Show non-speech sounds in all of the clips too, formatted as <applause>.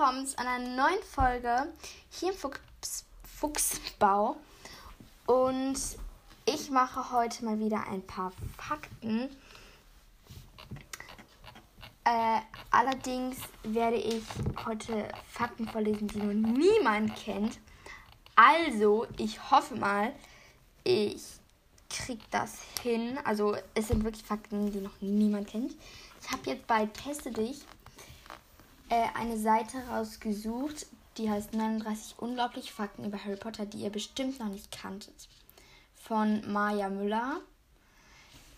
willkommen zu einer neuen Folge hier im Fuchs Fuchsbau. Und ich mache heute mal wieder ein paar Fakten. Äh, allerdings werde ich heute Fakten vorlesen, die noch niemand kennt. Also, ich hoffe mal, ich kriege das hin. Also, es sind wirklich Fakten, die noch niemand kennt. Ich habe jetzt bei Teste dich äh, eine Seite rausgesucht, die heißt 39 unglaubliche Fakten über Harry Potter, die ihr bestimmt noch nicht kanntet. Von Maja Müller.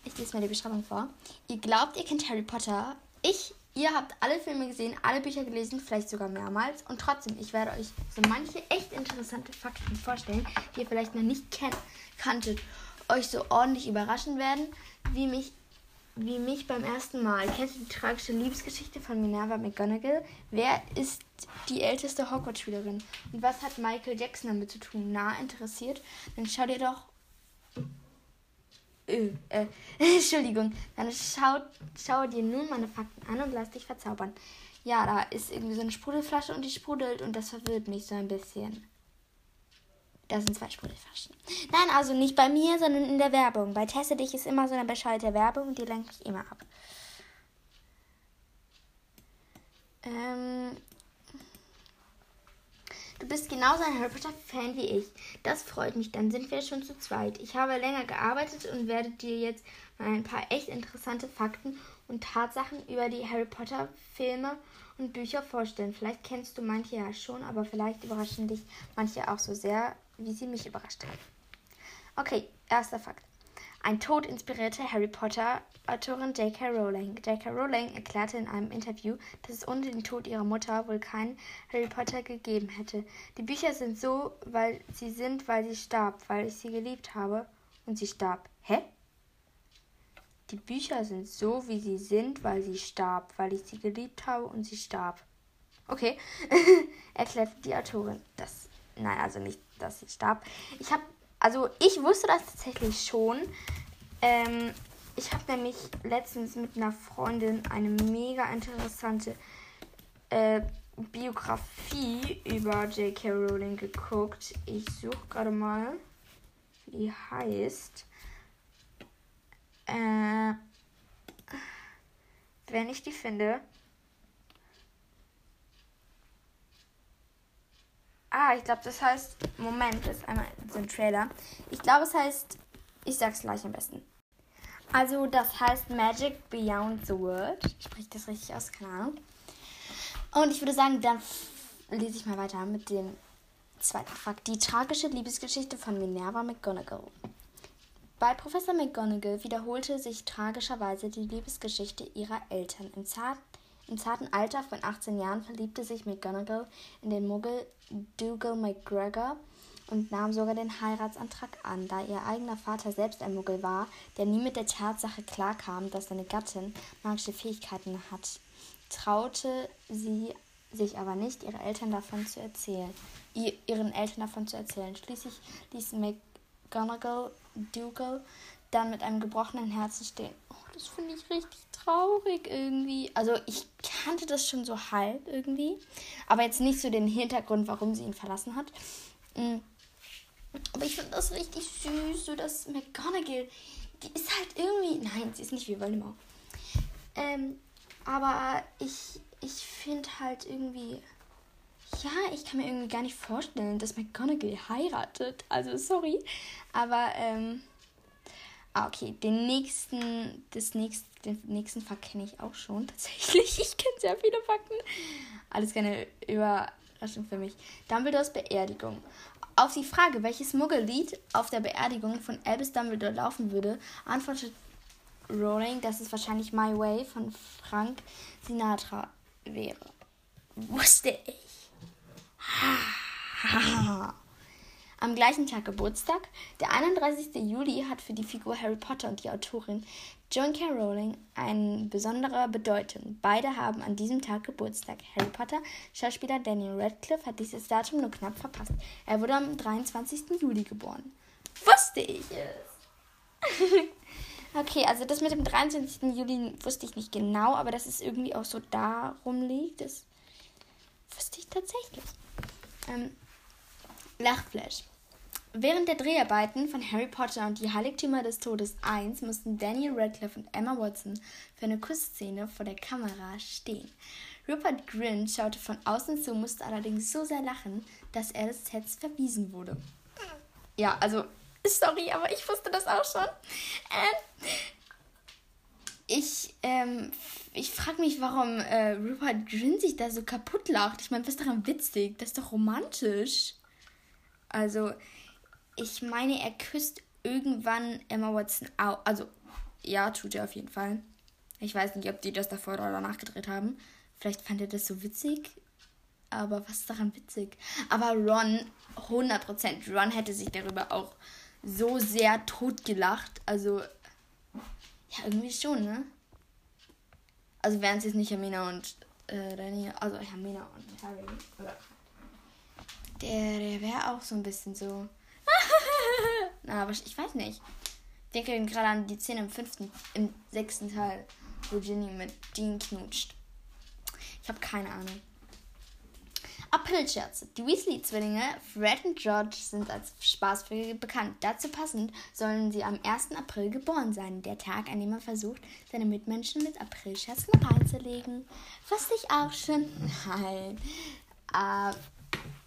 Ich lese mal die Beschreibung vor. Ihr glaubt, ihr kennt Harry Potter. Ich, ihr habt alle Filme gesehen, alle Bücher gelesen, vielleicht sogar mehrmals. Und trotzdem, ich werde euch so manche echt interessante Fakten vorstellen, die ihr vielleicht noch nicht kanntet, euch so ordentlich überraschen werden, wie mich wie mich beim ersten Mal. Kennst du die tragische Liebesgeschichte von Minerva McGonagall? Wer ist die älteste Hogwarts-Schülerin? Und was hat Michael Jackson damit zu tun? Na, interessiert? Dann schau dir doch. Äh, äh, <laughs> Entschuldigung. Dann schau, schau dir nun meine Fakten an und lass dich verzaubern. Ja, da ist irgendwie so eine Sprudelflasche und die sprudelt und das verwirrt mich so ein bisschen. Das sind zwei Sprudelflaschen. Nein, also nicht bei mir, sondern in der Werbung. Bei Teste dich ist immer so eine bescheuerte Werbung die lenkt mich immer ab. Ähm, du bist genauso ein Harry Potter-Fan wie ich. Das freut mich, dann sind wir schon zu zweit. Ich habe länger gearbeitet und werde dir jetzt mal ein paar echt interessante Fakten und Tatsachen über die Harry Potter-Filme und Bücher vorstellen. Vielleicht kennst du manche ja schon, aber vielleicht überraschen dich manche auch so sehr, wie sie mich überrascht hat. Okay, erster Fakt. Ein Tod inspirierte Harry Potter-Autorin J.K. Rowling. J.K. Rowling erklärte in einem Interview, dass es ohne den Tod ihrer Mutter wohl keinen Harry Potter gegeben hätte. Die Bücher sind so, weil sie sind, weil sie starb, weil ich sie geliebt habe und sie starb. Hä? Die Bücher sind so, wie sie sind, weil sie starb, weil ich sie geliebt habe und sie starb. Okay, <laughs> erklärte die Autorin. Das, nein, also nicht dass sie starb. Ich habe, also ich wusste das tatsächlich schon. Ähm, ich habe nämlich letztens mit einer Freundin eine mega interessante äh, Biografie über J.K. Rowling geguckt. Ich suche gerade mal, wie die heißt. Äh, wenn ich die finde, Ah, ich glaube, das heißt. Moment, das ist einmal so ein Trailer. Ich glaube, es heißt. Ich sag's gleich am besten. Also, das heißt Magic Beyond the World. Spricht das richtig aus? Keine Ahnung. Und ich würde sagen, dann lese ich mal weiter mit dem zweiten Fakt. Die tragische Liebesgeschichte von Minerva McGonagall. Bei Professor McGonagall wiederholte sich tragischerweise die Liebesgeschichte ihrer Eltern. Im zarten im zarten Alter von 18 Jahren verliebte sich McGonagall in den Muggel Dougal McGregor und nahm sogar den Heiratsantrag an, da ihr eigener Vater selbst ein Muggel war, der nie mit der Tatsache klarkam, dass seine Gattin magische Fähigkeiten hat. Traute sie sich aber nicht, ihre Eltern davon zu erzählen, ihren Eltern davon zu erzählen. Schließlich ließ McGonagall Dougal dann mit einem gebrochenen Herzen stehen. Das finde ich richtig traurig irgendwie. Also ich kannte das schon so halb irgendwie, aber jetzt nicht so den Hintergrund, warum sie ihn verlassen hat. Mm. Aber ich finde das richtig süß, so dass McGonagall, die ist halt irgendwie, nein, sie ist nicht wie Voldemort. Ähm, aber ich, ich finde halt irgendwie, ja, ich kann mir irgendwie gar nicht vorstellen, dass McGonagall heiratet. Also sorry, aber ähm, Ah, okay. Den nächsten, das nächste, den nächsten Fakt kenne ich auch schon <laughs> tatsächlich. Ich kenne sehr viele Fakten. Alles keine Überraschung für mich. Dumbledores Beerdigung. Auf die Frage, welches Muggellied auf der Beerdigung von Albus Dumbledore laufen würde, antwortet Rowling, dass es wahrscheinlich My Way von Frank Sinatra wäre. Wusste ich. Am gleichen Tag Geburtstag. Der 31. Juli hat für die Figur Harry Potter und die Autorin Joan K. Rowling eine besondere Bedeutung. Beide haben an diesem Tag Geburtstag. Harry Potter, Schauspieler Daniel Radcliffe, hat dieses Datum nur knapp verpasst. Er wurde am 23. Juli geboren. Wusste ich es! <laughs> okay, also das mit dem 23. Juli wusste ich nicht genau, aber dass es irgendwie auch so darum liegt, das wusste ich tatsächlich. Ähm, Lachflash. Während der Dreharbeiten von Harry Potter und die Heiligtümer des Todes 1 mussten Daniel Radcliffe und Emma Watson für eine Kussszene vor der Kamera stehen. Rupert Grint schaute von außen zu, musste allerdings so sehr lachen, dass er des Sets verwiesen wurde. Ja, also, sorry, aber ich wusste das auch schon. Ähm, ich, ähm, ich frage mich, warum äh, Rupert Grint sich da so kaputt lacht. Ich meine, was ist daran witzig? Das ist doch romantisch. Also, ich meine, er küsst irgendwann Emma Watson auch. Also, ja, tut er auf jeden Fall. Ich weiß nicht, ob die das davor oder danach gedreht haben. Vielleicht fand er das so witzig. Aber was ist daran witzig? Aber Ron, 100%. Ron hätte sich darüber auch so sehr totgelacht. Also, ja, irgendwie schon, ne? Also wären es jetzt nicht Hermina und äh, Danny, also Hermina und Harry. Oder der, der wäre auch so ein bisschen so. Na, aber ich weiß nicht. Ich denke gerade an die Szene im fünften, im sechsten Teil, wo Ginny mit Dean knutscht. Ich habe keine Ahnung. Aprilscherze. Die Weasley-Zwillinge Fred und George sind als Spaßvögel bekannt. Dazu passend sollen sie am 1. April geboren sein, der Tag, an dem er versucht, seine Mitmenschen mit Aprilscherzen reinzulegen. Wusste ich auch schon? Nein. Uh,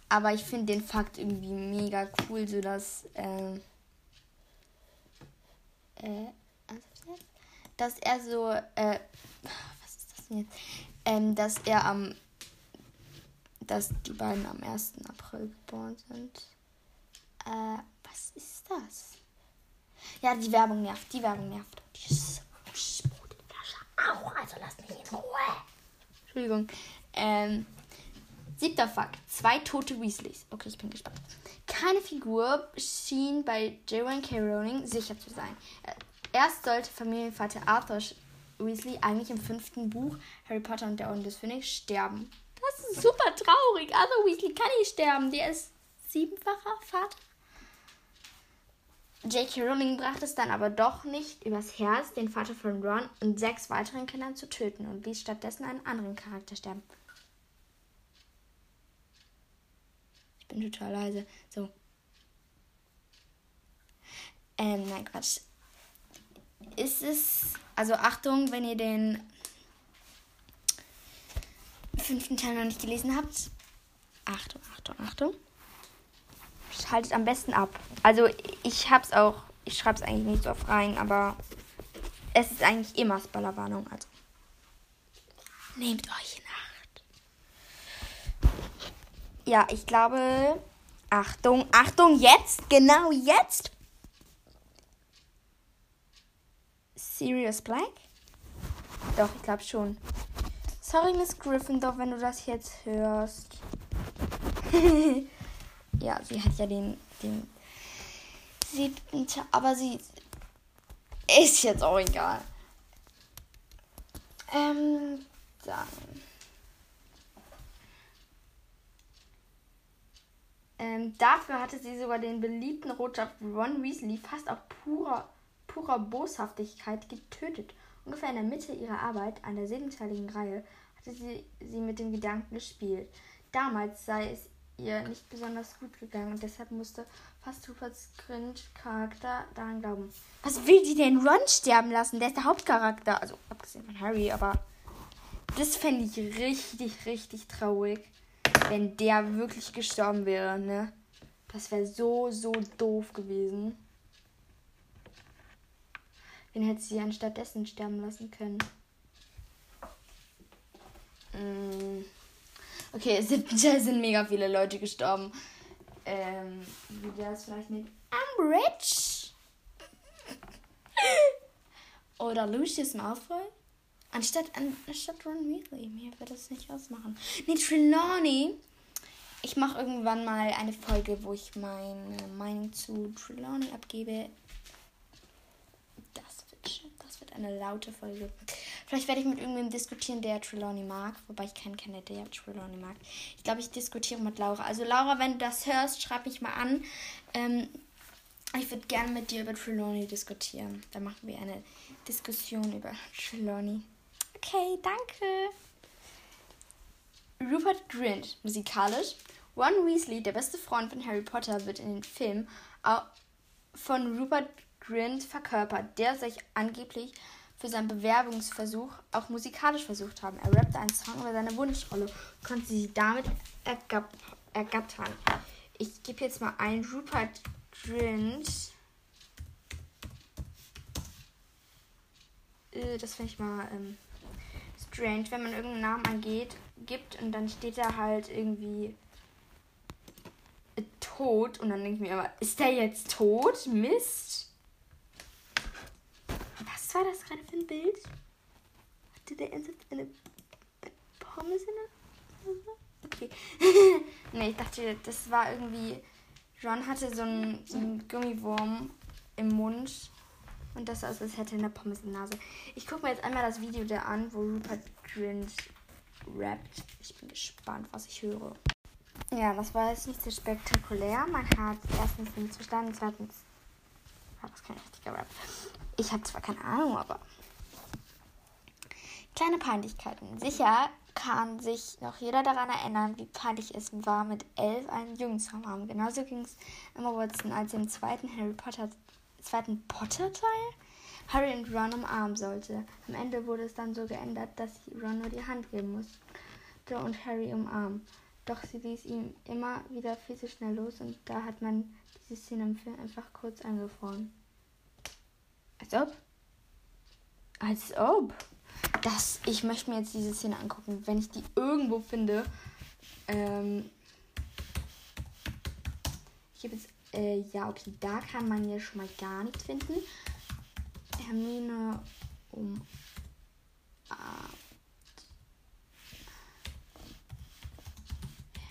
aber ich finde den Fakt irgendwie mega cool, so dass äh, äh, dass er so äh, was ist das denn jetzt? Ähm, dass er am dass die beiden am 1. April geboren sind. Äh, was ist das? Ja, die Werbung nervt. Die Werbung nervt. Die Sprudflasche auch. Also lass mich in Ruhe. Entschuldigung. Ähm, siebter Fakt. Zwei tote Weasleys. Okay, ich bin gespannt. Keine Figur schien bei J.Y.K. Rowling sicher zu sein. Äh, erst sollte Familienvater Arthur Weasley eigentlich im fünften Buch Harry Potter und der Orden des Phönix sterben. Das ist super traurig. Arthur Weasley kann nicht sterben. Der ist siebenfacher Vater. J.K. Rowling brachte es dann aber doch nicht übers Herz, den Vater von Ron und sechs weiteren Kindern zu töten und ließ stattdessen einen anderen Charakter sterben. Ich bin total leise. So. Ähm, nein, Quatsch. Ist es. Also Achtung, wenn ihr den fünften Teil noch nicht gelesen habt, Achtung, Achtung, Achtung. Schaltet am besten ab. Also ich hab's auch, ich schreib's eigentlich nicht so oft rein, aber es ist eigentlich immer Spoilerwarnung. Also nehmt euch in Ja, ich glaube. Achtung, Achtung, jetzt, genau jetzt. Sirius Black? Doch, ich glaube schon. Sorry, Miss Gryffindor, wenn du das jetzt hörst. <laughs> ja, sie hat ja den, den siebten Tag, aber sie ist jetzt auch egal. Ähm, dann. Ähm, dafür hatte sie sogar den beliebten Rotschaft Ron Weasley fast auf purer, purer Boshaftigkeit getötet. Ungefähr in der Mitte ihrer Arbeit an der siebenteiligen Reihe hatte sie, sie mit dem Gedanken gespielt. Damals sei es ihr nicht besonders gut gegangen und deshalb musste fast Ruperts Grinch-Charakter daran glauben. Was will sie denn Ron sterben lassen? Der ist der Hauptcharakter. Also abgesehen von Harry, aber das fände ich richtig, richtig traurig, wenn der wirklich gestorben wäre, ne? Das wäre so, so doof gewesen. Wen hätte sie anstattdessen sterben lassen können? Mm. Okay, es sind, <laughs> sind mega viele Leute gestorben. Ähm, wie wäre es vielleicht mit Umbridge? <laughs> Oder Lucius Malfoy? Anstatt, anstatt Ron Weasley. Mir wird das nicht ausmachen. Nee, Trelawney. Ich mache irgendwann mal eine Folge, wo ich meine Meinung zu Trelawney abgebe eine laute Folge. Vielleicht werde ich mit irgendjemandem diskutieren, der Trelawney mag. Wobei ich keinen kenne, der Trelawney mag. Ich glaube, ich diskutiere mit Laura. Also Laura, wenn du das hörst, schreib mich mal an. Ähm, ich würde gerne mit dir über Trelawney diskutieren. Dann machen wir eine Diskussion über Trelawney. Okay, danke. Rupert Grint, musikalisch. Ron Weasley, der beste Freund von Harry Potter, wird in den Film von Rupert Grint verkörpert, der sich angeblich für seinen Bewerbungsversuch auch musikalisch versucht haben. Er rappte einen Song über seine Wunschrolle und konnte sie damit ergattern. Ich gebe jetzt mal ein Rupert Grint. Äh, das finde ich mal ähm, strange, wenn man irgendeinen Namen angeht, gibt und dann steht da halt irgendwie äh, tot und dann denke ich mir immer, ist der jetzt tot? Mist. Was war das gerade für ein Bild? Hatte der ernsthaft eine Pommes in der Okay. <laughs> nee, ich dachte, das war irgendwie. Ron hatte so einen, so einen Gummiwurm im Mund und das aus, als hätte er eine Pommes in der Nase. Ich gucke mir jetzt einmal das Video da an, wo Rupert Grint rappt. Ich bin gespannt, was ich höre. Ja, das war jetzt nicht so spektakulär. Man hat erstens nichts verstanden, zweitens war das kein richtiger Rap. Ich habe zwar keine Ahnung, aber. Kleine Peinlichkeiten. Sicher kann sich noch jeder daran erinnern, wie peinlich es war, mit elf einen Jungen zu haben. Genauso ging es Emma Watson, als sie im zweiten Harry Potter, zweiten Potter-Teil Harry und Ron umarmen sollte. Am Ende wurde es dann so geändert, dass sie Ron nur die Hand geben musste und Harry umarmen. Doch sie ließ ihn immer wieder viel zu schnell los und da hat man diese Szene im Film einfach kurz angefroren. Als ob. Als ob das, ich möchte mir jetzt diese Szene angucken, wenn ich die irgendwo finde. Ähm, ich habe jetzt, äh, ja, okay, da kann man ja schon mal gar nichts finden. Hermine um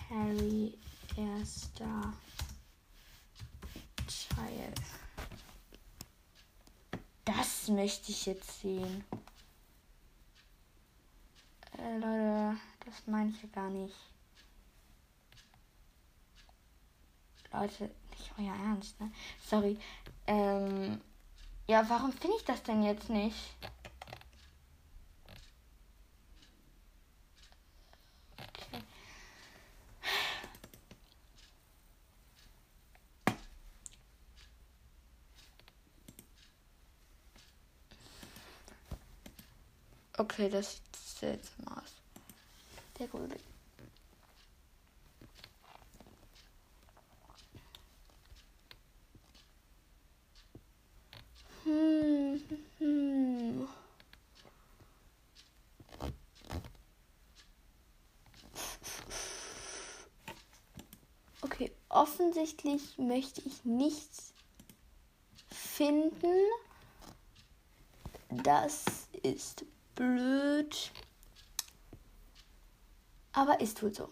Harry erster Teil. Das möchte ich jetzt sehen. Äh, Leute, das meine ich ja gar nicht. Leute, nicht euer Ernst, ne? Sorry. Ähm, ja, warum finde ich das denn jetzt nicht? Okay. Das seltsam aus. Der gruselig. Hm, hm. Okay, offensichtlich möchte ich nichts finden. Das ist blöd. Aber ist wohl so.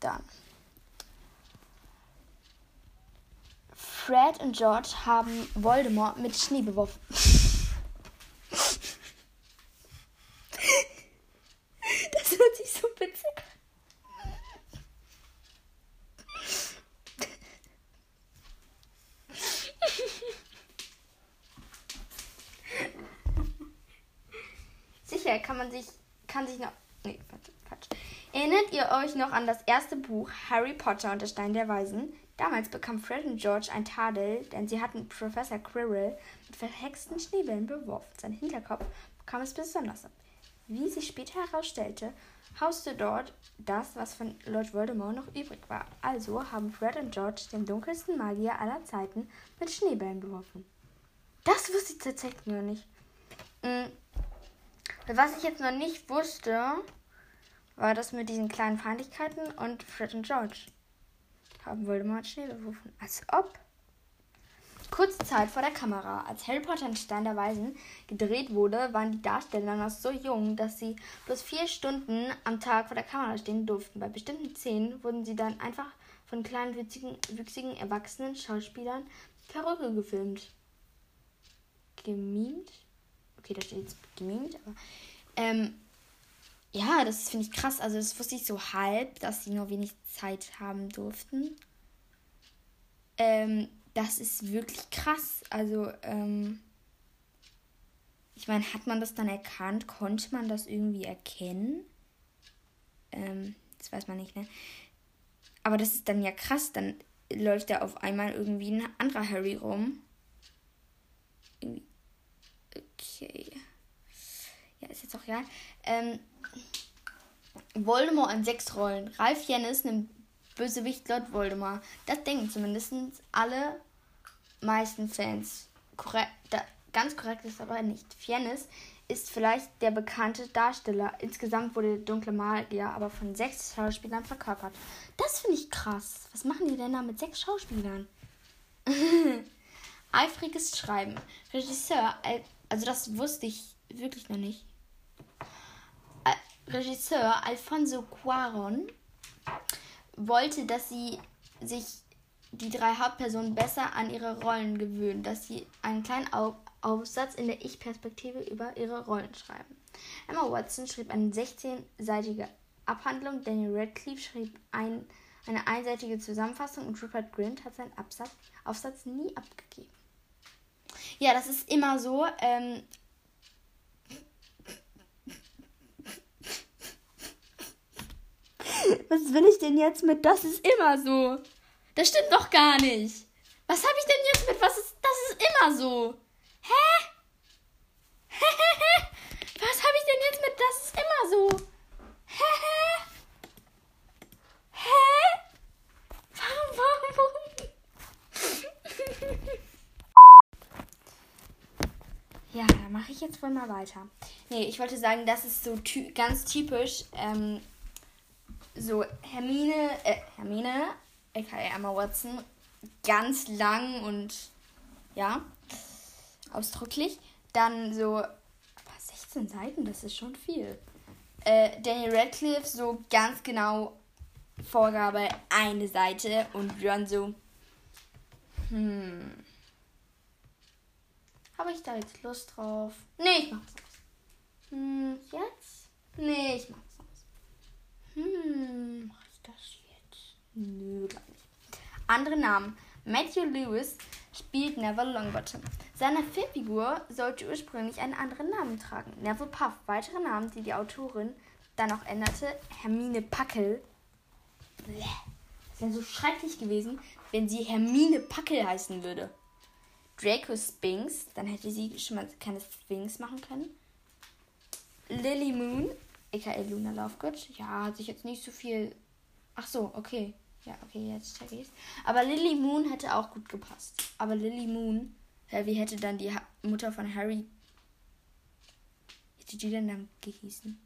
Dann. Fred und George haben Voldemort mit Schnee beworfen. Euch noch an das erste Buch Harry Potter und der Stein der Weisen? Damals bekam Fred und George ein Tadel, denn sie hatten Professor Quirrell mit verhexten Schneebällen beworfen. Sein Hinterkopf bekam es besonders ab. Wie sich später herausstellte, hauste dort das, was von Lord Voldemort noch übrig war. Also haben Fred und George den dunkelsten Magier aller Zeiten mit Schneebällen beworfen. Das wusste ich tatsächlich noch nicht. Hm. Was ich jetzt noch nicht wusste, war das mit diesen kleinen Feindlichkeiten und Fred und George haben Voldemort Schnee beworfen. Als ob. Kurze Zeit vor der Kamera, als Harry Potter und Stein der Weisen gedreht wurde, waren die Darsteller noch so jung, dass sie bloß vier Stunden am Tag vor der Kamera stehen durften. Bei bestimmten Szenen wurden sie dann einfach von kleinen, wüchsigen, wüchsigen erwachsenen Schauspielern Perücke gefilmt. Gemimt? Okay, da steht jetzt gemimt, aber. Ähm, ja, das finde ich krass. Also das wusste ich so halb, dass sie nur wenig Zeit haben durften. Ähm, das ist wirklich krass. Also, ähm, Ich meine, hat man das dann erkannt? Konnte man das irgendwie erkennen? Ähm, das weiß man nicht, ne? Aber das ist dann ja krass. Dann läuft da auf einmal irgendwie ein anderer Harry rum. Okay. Ja, ist jetzt auch egal. Ähm, Voldemort in sechs Rollen. Ralf Jennis nimmt Bösewicht Lord Voldemort. Das denken zumindest alle meisten Fans. Korrekt, da, ganz korrekt ist aber nicht. Fiennes ist vielleicht der bekannte Darsteller. Insgesamt wurde der dunkle Magier aber von sechs Schauspielern verkörpert. Das finde ich krass. Was machen die denn da mit sechs Schauspielern? <laughs> Eifriges Schreiben. Regisseur, also das wusste ich wirklich noch nicht. Regisseur Alfonso Cuaron wollte, dass sie sich die drei Hauptpersonen besser an ihre Rollen gewöhnen, dass sie einen kleinen Aufsatz in der Ich-Perspektive über ihre Rollen schreiben. Emma Watson schrieb eine 16-seitige Abhandlung, Daniel Radcliffe schrieb ein, eine einseitige Zusammenfassung und Rupert Grint hat seinen Absatz, Aufsatz nie abgegeben. Ja, das ist immer so. Ähm, Was will ich denn jetzt mit das ist immer so? Das stimmt doch gar nicht. Was habe ich denn jetzt mit was ist das ist immer so? Hä? Was habe ich denn jetzt mit das ist immer so? Hä? Hä? Warum, warum, warum? ja, da wohl mal weiter. Nee, ich wollte sagen, das ist so ty ganz typisch ähm, so Hermine, äh, Hermine, aka Emma Watson, ganz lang und ja, ausdrücklich. Dann so, aber 16 Seiten, das ist schon viel. Äh, Daniel Radcliffe so ganz genau Vorgabe eine Seite und Ron so, hm, habe ich da jetzt Lust drauf? Nee, ich mach's aus. Hm, jetzt? Nee, ich mach's hm, mach ich das jetzt? Nö, gar nicht. Andere Namen. Matthew Lewis spielt Neville Longbottom. Seine Filmfigur sollte ursprünglich einen anderen Namen tragen. Neville Puff. Weitere Namen, die die Autorin dann auch änderte. Hermine Packel. Das wäre so schrecklich gewesen, wenn sie Hermine Packel heißen würde. Draco Spinks. Dann hätte sie schon mal keine Sphinx machen können. Lily Moon aka Luna Lovegood. Ja, hat sich jetzt nicht so viel. Ach so, okay. Ja, okay, jetzt check ich's. Aber Lily Moon hätte auch gut gepasst. Aber Lily Moon, wie hätte dann die Mutter von Harry. Hätte die denn dann gehießen?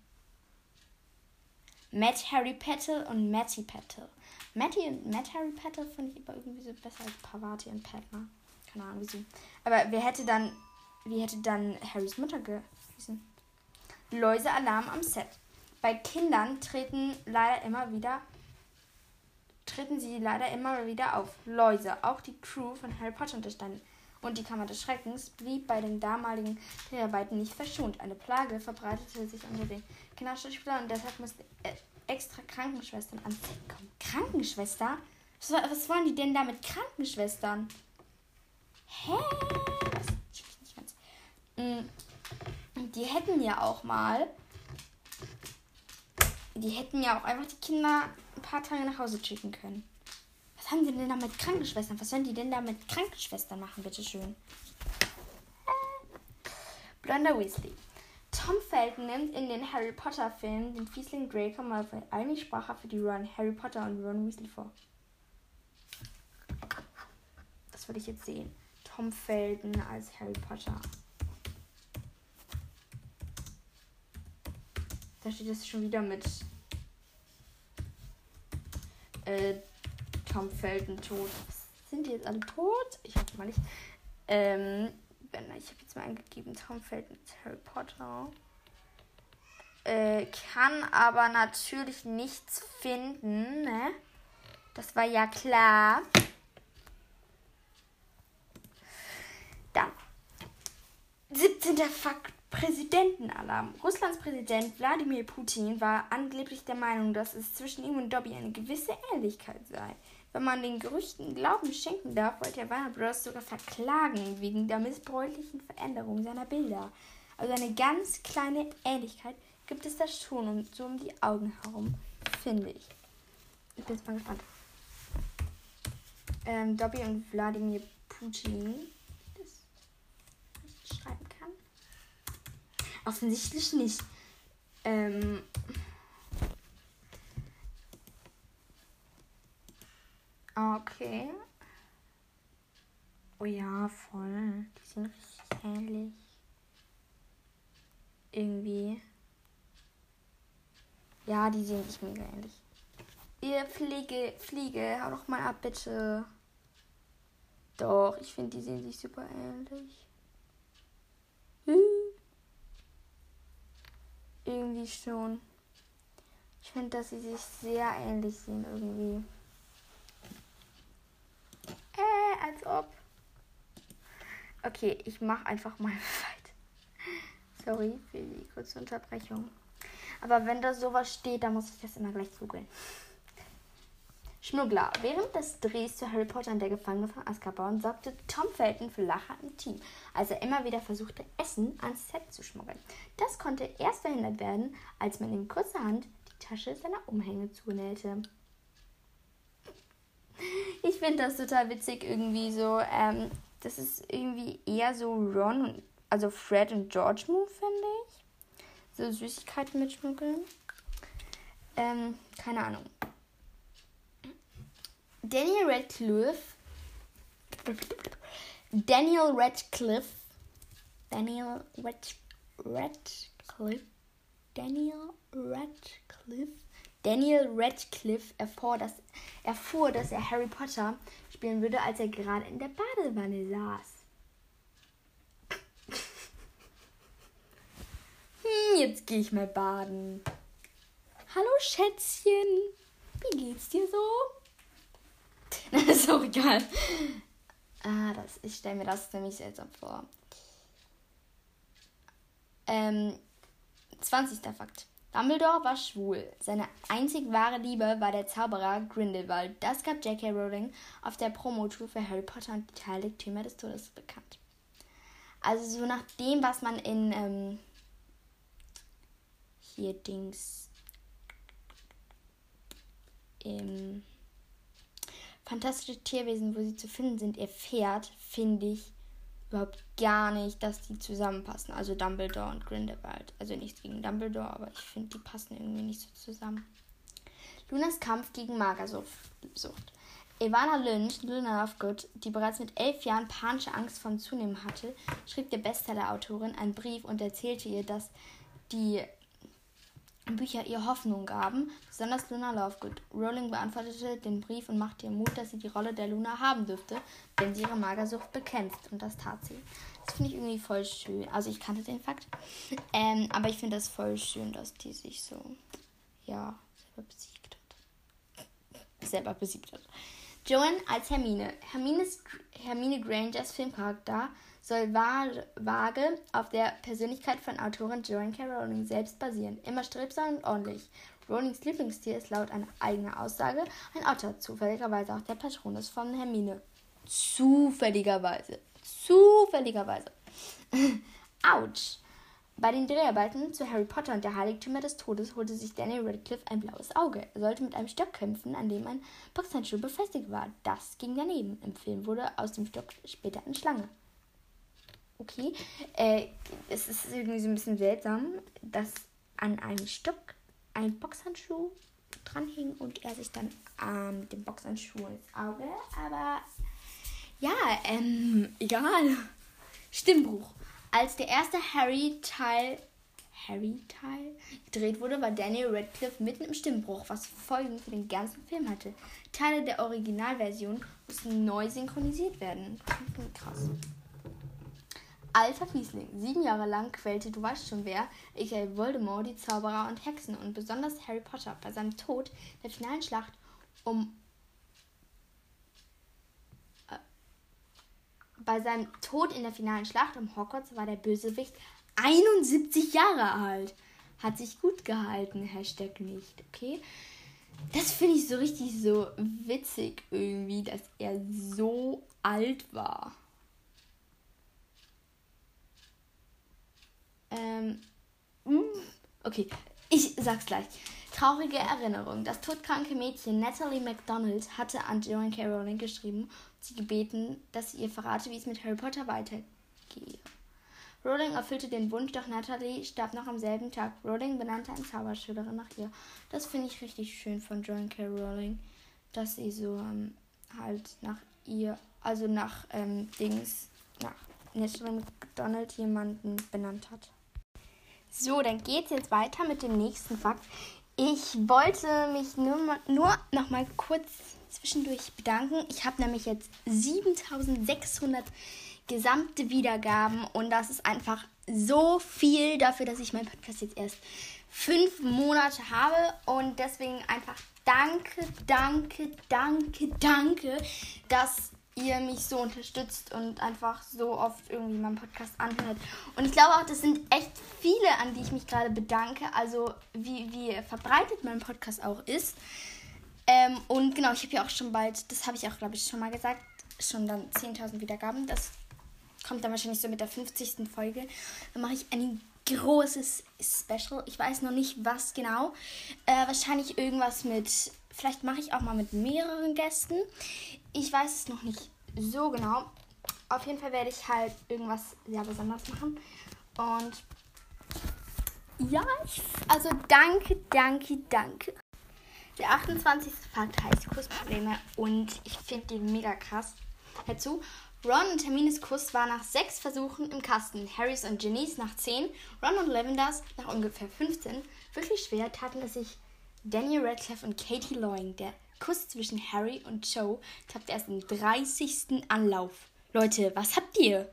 Matt Harry Petal und Matty Petal. Matty und Matt Harry Petal finde ich aber irgendwie so besser als Pavati und Padma. Keine Ahnung wieso. Aber wer hätte dann. Wie hätte dann Harrys Mutter gehießen? Läusealarm am Set. Bei Kindern treten leider immer wieder treten sie leider immer wieder auf. Läuse, auch die Crew von Harry Potter unterstanden. Und die Kammer des Schreckens blieb bei den damaligen Dreharbeiten nicht verschont. Eine Plage verbreitete sich unter den Kinderschauspielern und deshalb mussten äh, extra Krankenschwestern kommen. Krankenschwester? Was, was wollen die denn da mit Krankenschwestern? Hä? Das ich nicht ganz. Mhm die hätten ja auch mal, die hätten ja auch einfach die Kinder ein paar Tage nach Hause schicken können. Was haben sie denn da mit Krankenschwestern? Was sollen die denn da mit Krankenschwestern machen, bitteschön? Blonder Weasley. Tom Felton nimmt in den Harry Potter Filmen den Fiesling Draco Malfoy. Eigentlich sprach er für die Ron Harry Potter und Ron Weasley vor. Das würde ich jetzt sehen. Tom Felton als Harry Potter. Da steht es schon wieder mit äh, Tom Felton tot. Sind die jetzt alle tot? Ich hoffe mal nicht. Ähm, ich habe jetzt mal eingegeben, Tom Felton ist Harry Potter. Äh, kann aber natürlich nichts finden, ne? Das war ja klar. Dann. 17. Fakt. Präsidentenalarm. Russlands Präsident Wladimir Putin war angeblich der Meinung, dass es zwischen ihm und Dobby eine gewisse Ähnlichkeit sei. Wenn man den Gerüchten Glauben schenken darf, wollte er Warner Bros. sogar verklagen wegen der missbräuchlichen Veränderung seiner Bilder. Also eine ganz kleine Ähnlichkeit gibt es da schon und so um die Augen herum, finde ich. Ich bin jetzt mal gespannt. Ähm, Dobby und Wladimir Putin. Das nicht schreiben kann. Offensichtlich nicht. Ähm. Okay. Oh ja, voll. Die sind richtig ähnlich. Irgendwie. Ja, die sehen sich mega ähnlich. Ihr Fliege, Fliege, hau doch mal ab, bitte. Doch, ich finde, die sehen sich super ähnlich. Hm. Irgendwie schon. Ich finde, dass sie sich sehr ähnlich sehen irgendwie. Äh, als ob. Okay, ich mache einfach mal <laughs> weiter. Sorry für die kurze Unterbrechung. Aber wenn da sowas steht, dann muss ich das immer gleich googeln. Schmuggler. Während des Drehs zu Harry Potter und der Gefangene von Azkaban sorgte Tom Felton für Lacher im Team, als er immer wieder versuchte, Essen ans Set zu schmuggeln. Das konnte erst verhindert werden, als man ihm kurzerhand die Tasche seiner Umhänge zunähte. Ich finde das total witzig irgendwie so. Ähm, das ist irgendwie eher so Ron also Fred und George Move, finde ich. So Süßigkeiten mitschmuggeln. Ähm, keine Ahnung. Daniel Radcliffe. Daniel Radcliffe. Daniel Rad, Radcliffe. Daniel Radcliffe. Daniel Radcliffe erfuhr dass, erfuhr, dass er Harry Potter spielen würde, als er gerade in der Badewanne saß. Hm, jetzt gehe ich mal baden. Hallo Schätzchen, wie geht's dir so? <laughs> Ist auch egal. Ah, das, ich stelle mir das nämlich seltsam vor. Ähm, 20. Fakt. Dumbledore war schwul. Seine einzig wahre Liebe war der Zauberer Grindelwald. Das gab J.K. Rowling auf der Promotour für Harry Potter und die Heiligtümer des Todes bekannt. Also so nach dem, was man in ähm, hier Dings im Fantastische Tierwesen, wo sie zu finden sind, erfährt, finde ich überhaupt gar nicht, dass die zusammenpassen. Also Dumbledore und Grindelwald. Also nichts gegen Dumbledore, aber ich finde, die passen irgendwie nicht so zusammen. Lunas Kampf gegen Magersucht. Ivana Lynch, Luna Lovegood, die bereits mit elf Jahren panische Angst vom Zunehmen hatte, schrieb der Bestseller-Autorin einen Brief und erzählte ihr, dass die Bücher ihr Hoffnung gaben, besonders Luna Lovegood. Rowling beantwortete den Brief und machte ihr Mut, dass sie die Rolle der Luna haben dürfte, wenn sie ihre Magersucht bekämpft. Und das tat sie. Das finde ich irgendwie voll schön. Also ich kannte den Fakt. Ähm, aber ich finde das voll schön, dass die sich so, ja, selber besiegt hat. Selber besiegt hat. Joanne als Hermine. Hermines, Hermine Grangers Filmcharakter soll vage auf der Persönlichkeit von Autorin Joanne K. Rowling selbst basieren. Immer strebsam und ordentlich. Rowlings Lieblingstier ist laut einer eigenen Aussage ein Otter, zufälligerweise auch der Patronus von Hermine. Zufälligerweise. Zufälligerweise. <laughs> Autsch. Bei den Dreharbeiten zu Harry Potter und der Heiligtümer des Todes holte sich Daniel Radcliffe ein blaues Auge. Er sollte mit einem Stock kämpfen, an dem ein Boxhandschuh befestigt war. Das ging daneben. Im Film wurde aus dem Stock später eine Schlange okay. Äh, es ist irgendwie so ein bisschen seltsam, dass an einem Stock ein Boxhandschuh dran hing und er sich dann ähm, mit dem Boxhandschuh ins Auge. Aber ja, ähm, <laughs> egal. Stimmbruch. Als der erste Harry-Teil Harry-Teil gedreht wurde, war Daniel Radcliffe mitten im Stimmbruch, was Folgen für den ganzen Film hatte. Teile der Originalversion mussten neu synchronisiert werden. Krass. Alter Fiesling. Sieben Jahre lang quälte du weißt schon wer, a.k.a. Voldemort, die Zauberer und Hexen und besonders Harry Potter. Bei seinem Tod der finalen Schlacht um äh, bei seinem Tod in der finalen Schlacht um Hogwarts war der Bösewicht 71 Jahre alt. Hat sich gut gehalten, Hashtag nicht, okay? Das finde ich so richtig so witzig irgendwie, dass er so alt war. Ähm, mm, okay, ich sag's gleich. Traurige Erinnerung. Das todkranke Mädchen Natalie MacDonald hatte an Joanne K. Rowling geschrieben und sie gebeten, dass sie ihr verrate, wie es mit Harry Potter weitergehe. Rowling erfüllte den Wunsch, doch Natalie starb noch am selben Tag. Rowling benannte eine Zauberschülerin nach ihr. Das finde ich richtig schön von Joanne K. Rowling, dass sie so ähm, halt nach ihr, also nach ähm, Dings, nach Natalie MacDonald jemanden benannt hat. So, dann geht's jetzt weiter mit dem nächsten Fakt. Ich wollte mich nur, nur noch mal kurz zwischendurch bedanken. Ich habe nämlich jetzt 7600 gesamte Wiedergaben und das ist einfach so viel dafür, dass ich meinen Podcast jetzt erst fünf Monate habe und deswegen einfach danke, danke, danke, danke, dass ihr mich so unterstützt und einfach so oft irgendwie meinen Podcast anhört. Und ich glaube auch, das sind echt viele, an die ich mich gerade bedanke. Also wie, wie verbreitet mein Podcast auch ist. Ähm, und genau, ich habe ja auch schon bald, das habe ich auch, glaube ich, schon mal gesagt, schon dann 10.000 Wiedergaben. Das kommt dann wahrscheinlich so mit der 50. Folge. Dann mache ich ein großes Special. Ich weiß noch nicht, was genau. Äh, wahrscheinlich irgendwas mit Vielleicht mache ich auch mal mit mehreren Gästen. Ich weiß es noch nicht so genau. Auf jeden Fall werde ich halt irgendwas sehr besonders machen. Und ja, ich, also danke, danke, danke. Der 28. Fakt heißt Kussprobleme und ich finde den mega krass. Dazu, Ron und Hermines Kuss war nach sechs Versuchen im Kasten, Harrys und Ginnys nach zehn, Ron und Lavenders nach ungefähr 15. Wirklich schwer taten es sich Daniel Radcliffe und Katie Loing. Der Kuss zwischen Harry und Joe klappt erst im 30. Anlauf. Leute, was habt ihr?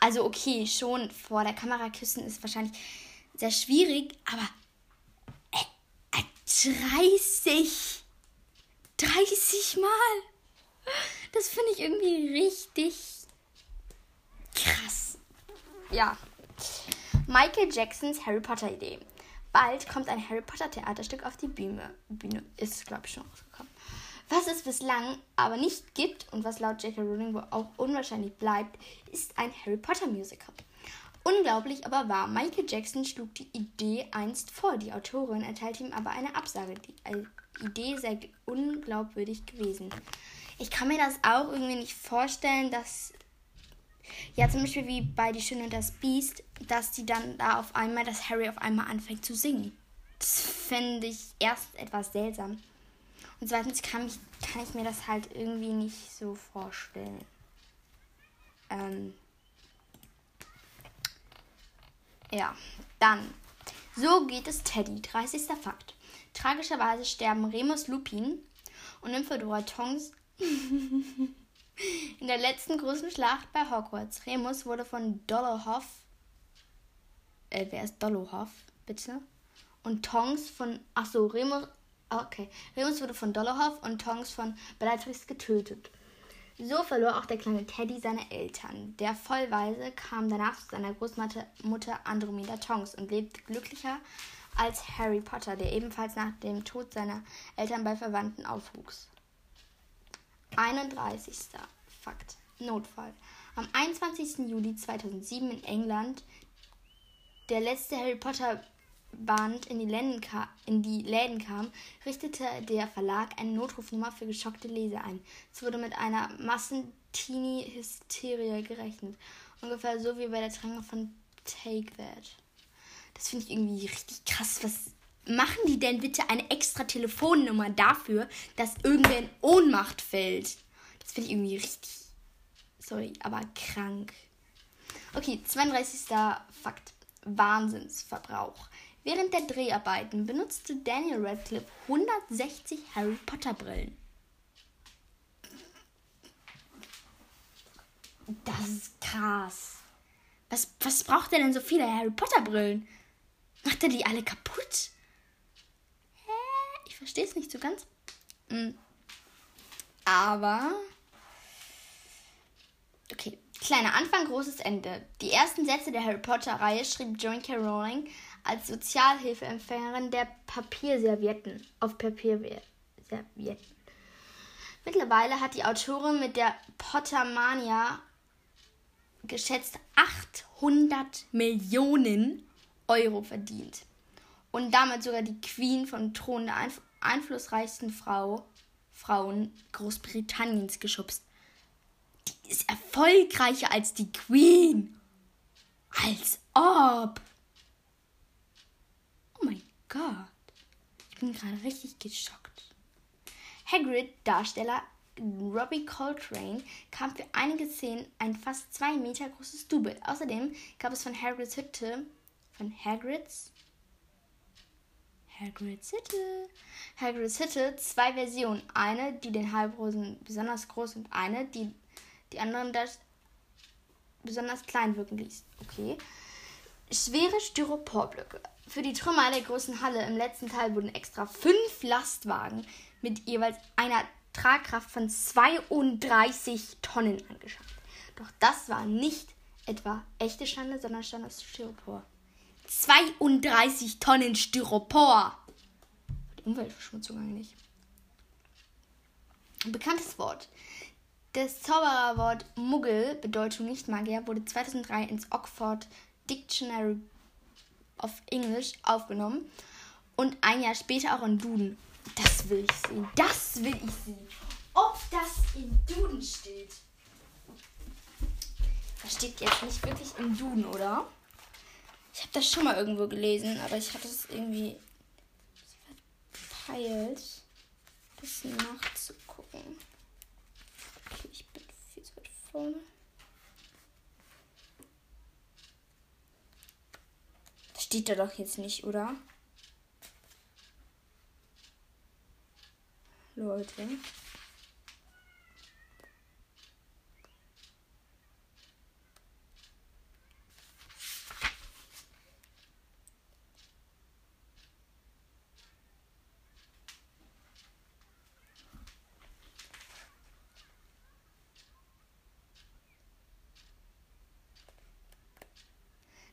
Also okay, schon vor der Kamera küssen ist wahrscheinlich sehr schwierig, aber äh, äh, 30 30 Mal. Das finde ich irgendwie richtig krass. Ja. Michael Jacksons Harry Potter Idee. Bald kommt ein Harry Potter Theaterstück auf die Bühne. Bühne ist, glaube ich, schon rausgekommen. Was es bislang aber nicht gibt und was laut J.K. Rowling wohl auch unwahrscheinlich bleibt, ist ein Harry Potter Musical. Unglaublich aber wahr, Michael Jackson schlug die Idee einst vor. Die Autorin erteilte ihm aber eine Absage. Die Idee sei unglaubwürdig gewesen. Ich kann mir das auch irgendwie nicht vorstellen, dass ja, zum Beispiel wie bei Die Schöne und das Biest, dass die dann da auf einmal, dass Harry auf einmal anfängt zu singen. Das finde ich erst etwas seltsam. Und zweitens kann ich, kann ich mir das halt irgendwie nicht so vorstellen. Ähm ja, dann. So geht es Teddy. 30. Fakt. Tragischerweise sterben Remus Lupin und Nymphadora Tongs <laughs> In der letzten großen Schlacht bei Hogwarts. Remus wurde von Dolohov. Äh, wer ist Dolohov? Bitte. Und Tongs von. Achso, Remus. Okay. Remus wurde von Dolohov und Tongs von Bellatrix getötet. So verlor auch der kleine Teddy seine Eltern. Der Vollweise kam danach zu seiner Großmutter Andromeda Tongs und lebte glücklicher als Harry Potter, der ebenfalls nach dem Tod seiner Eltern bei Verwandten aufwuchs. 31. Fakt. Notfall. Am 21. Juli 2007 in England der letzte Harry Potter Band in die, Läden in die Läden kam, richtete der Verlag eine Notrufnummer für geschockte Leser ein. Es wurde mit einer Massentini-Hysterie gerechnet. Ungefähr so wie bei der Trennung von Take That. Das finde ich irgendwie richtig krass. Was machen die denn bitte eine extra Telefonnummer dafür, dass irgendwer in Ohnmacht fällt? Das finde ich irgendwie richtig. Sorry, aber krank. Okay, 32. Fakt. Wahnsinnsverbrauch. Während der Dreharbeiten benutzte Daniel Radcliffe 160 Harry Potter Brillen. Das ist krass. Was, was braucht er denn so viele Harry Potter Brillen? Macht er die alle kaputt? Verstehe es nicht so ganz. Hm. Aber Okay, kleiner Anfang, großes Ende. Die ersten Sätze der Harry Potter-Reihe schrieb Joan K. Rowling als Sozialhilfeempfängerin der Papierservietten auf Papierservietten. Mittlerweile hat die Autorin mit der Pottermania geschätzt 800 Millionen Euro verdient. Und damit sogar die Queen vom Thron der einf einflussreichsten Frau, Frauen Großbritanniens geschubst. Die ist erfolgreicher als die Queen. Als ob. Oh mein Gott. Ich bin gerade richtig geschockt. Hagrid, Darsteller Robbie Coltrane, kam für einige Szenen ein fast zwei Meter großes Double. Außerdem gab es von Hagrids Hütte, von Hagrids, Hagrids Hütte, Hagrids Hütte zwei Versionen. Eine, die den Halbrosen besonders groß und eine, die die anderen das besonders klein wirken ließ. Okay. Schwere Styroporblöcke. Für die Trümmer der großen Halle im letzten Teil wurden extra fünf Lastwagen mit jeweils einer Tragkraft von 32 Tonnen angeschafft. Doch das war nicht etwa echte Schande, sondern Stand aus Styropor. 32 Tonnen Styropor! Umweltverschmutzung eigentlich. Ein bekanntes Wort. Das Zaubererwort Muggel, Bedeutung Nicht-Magier, wurde 2003 ins Oxford Dictionary of English aufgenommen und ein Jahr später auch in Duden. Das will ich sehen. Das will ich sehen. Ob das im Duden steht. Das steht jetzt nicht wirklich im Duden, oder? Ich habe das schon mal irgendwo gelesen, aber ich hatte es irgendwie verpeilt, das nachzugucken. Okay, ich bin viel zu weit vorne. Das steht da doch jetzt nicht, oder? Leute.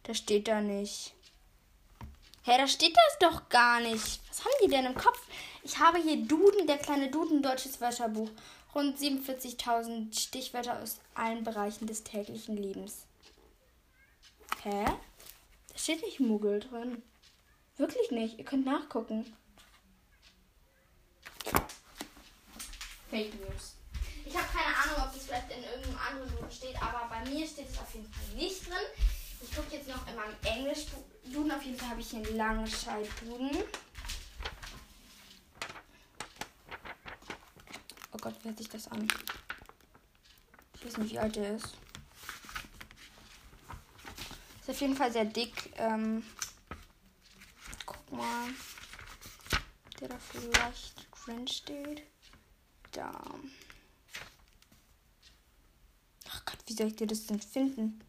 Das steht da nicht. Hä, da steht das doch gar nicht. Was haben die denn im Kopf? Ich habe hier Duden, der kleine Duden, deutsches Wörterbuch. Rund 47.000 Stichwörter aus allen Bereichen des täglichen Lebens. Hä? Da steht nicht Muggel drin. Wirklich nicht. Ihr könnt nachgucken. Fake News. Ich habe keine Ahnung, ob das vielleicht in irgendeinem anderen Duden steht, aber bei mir steht es auf jeden Fall nicht drin. Gucke jetzt noch in meinem Englisch-Duden. Auf jeden Fall habe ich hier einen langen Schallduden. Oh Gott, wie hört sich das an? Ich weiß nicht, wie alt der ist. Ist auf jeden Fall sehr dick. Ähm, guck mal. Der da vielleicht drin steht. Da. Ach Gott, wie soll ich dir das denn finden?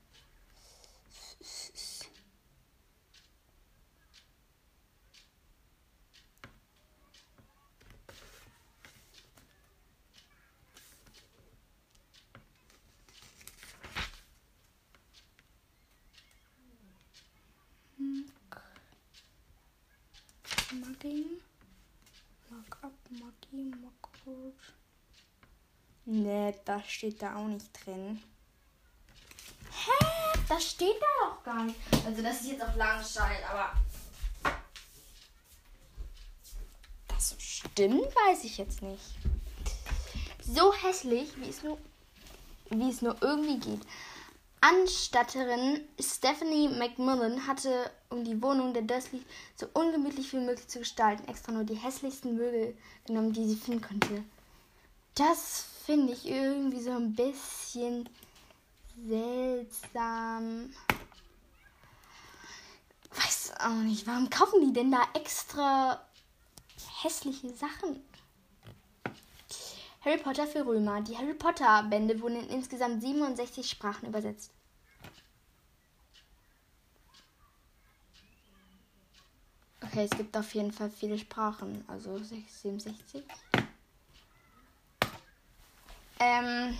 Ne, das steht da auch nicht drin. Hä? Das steht da doch gar nicht. Also das ist jetzt auch Langscheid, aber. Das stimmt, weiß ich jetzt nicht. So hässlich, wie es nur, wie es nur irgendwie geht. Anstatterin Stephanie McMillan hatte, um die Wohnung der Dursley so ungemütlich wie möglich zu gestalten, extra nur die hässlichsten Möbel genommen, die sie finden konnte. Das finde ich irgendwie so ein bisschen seltsam. Weiß auch nicht, warum kaufen die denn da extra hässliche Sachen? Harry Potter für Römer. Die Harry Potter Bände wurden in insgesamt 67 Sprachen übersetzt. Okay, es gibt auf jeden Fall viele Sprachen, also 67. Ähm,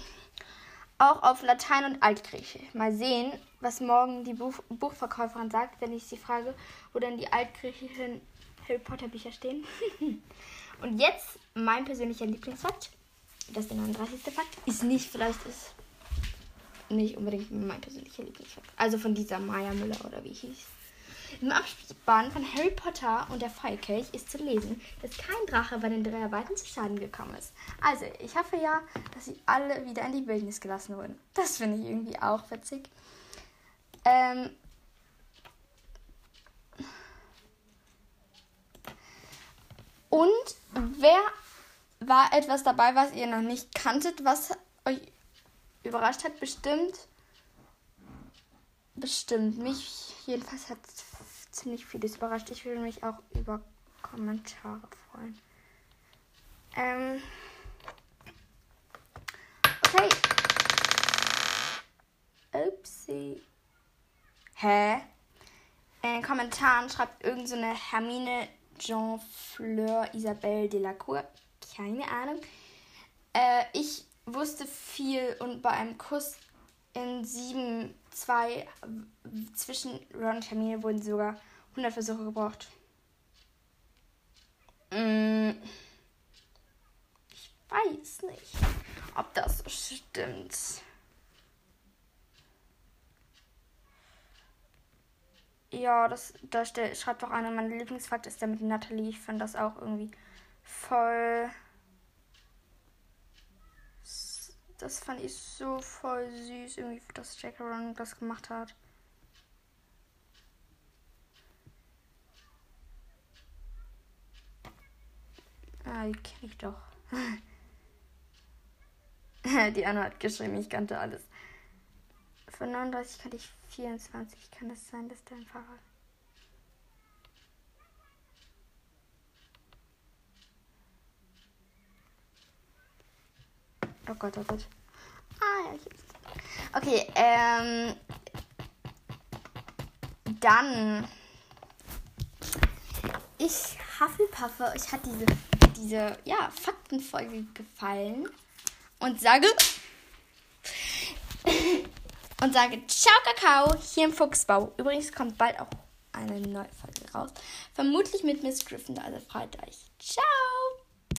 auch auf Latein und Altgriechisch. Mal sehen, was morgen die Buch Buchverkäuferin sagt, wenn ich sie frage, wo denn die altgriechischen Harry Potter Bücher stehen. <laughs> und jetzt mein persönlicher Lieblingsfakt das ist der 39. Fakt, ist nicht vielleicht ist. nicht unbedingt mein persönlicher Lieblingsfakt. Also von dieser Maya Müller oder wie hieß. Im Abspann von Harry Potter und der Feuerkelch ist zu lesen, dass kein Drache bei den Dreharbeiten zu Schaden gekommen ist. Also, ich hoffe ja, dass sie alle wieder in die Wildnis gelassen wurden. Das finde ich irgendwie auch witzig. Ähm, und wer war etwas dabei, was ihr noch nicht kanntet, was euch überrascht hat? Bestimmt. Bestimmt. Mich jedenfalls hat ziemlich vieles überrascht. Ich würde mich auch über Kommentare freuen. Ähm. Okay. Upsi. Hä? In den Kommentaren schreibt irgendeine so Hermine Jean Fleur Isabelle Delacour. Keine Ahnung. Äh, ich wusste viel und bei einem Kuss in 7, 2 zwischen Ron und Hermine wurden sogar 100 Versuche gebraucht. Mm. Ich weiß nicht, ob das stimmt. Ja, das, da schreibt auch einer, mein Lieblingsfakt ist der mit Natalie. Ich fand das auch irgendwie voll. Das fand ich so voll süß, irgendwie, dass Jack Ron das gemacht hat. Ah, die kenne ich doch. <laughs> die Anna hat geschrieben, ich kannte alles. Von 39 kannte ich 24. Kann das sein, dass dein Fahrrad. Oh Gott, oh Gott. Ah, ja, jetzt. Okay, ähm. Dann. Ich Hufflepuff, euch hat diese diese ja, Faktenfolge gefallen und sage <laughs> und sage Ciao Kakao hier im Fuchsbau. Übrigens kommt bald auch eine neue Folge raus. Vermutlich mit Miss Griffin, also freut euch. Ciao!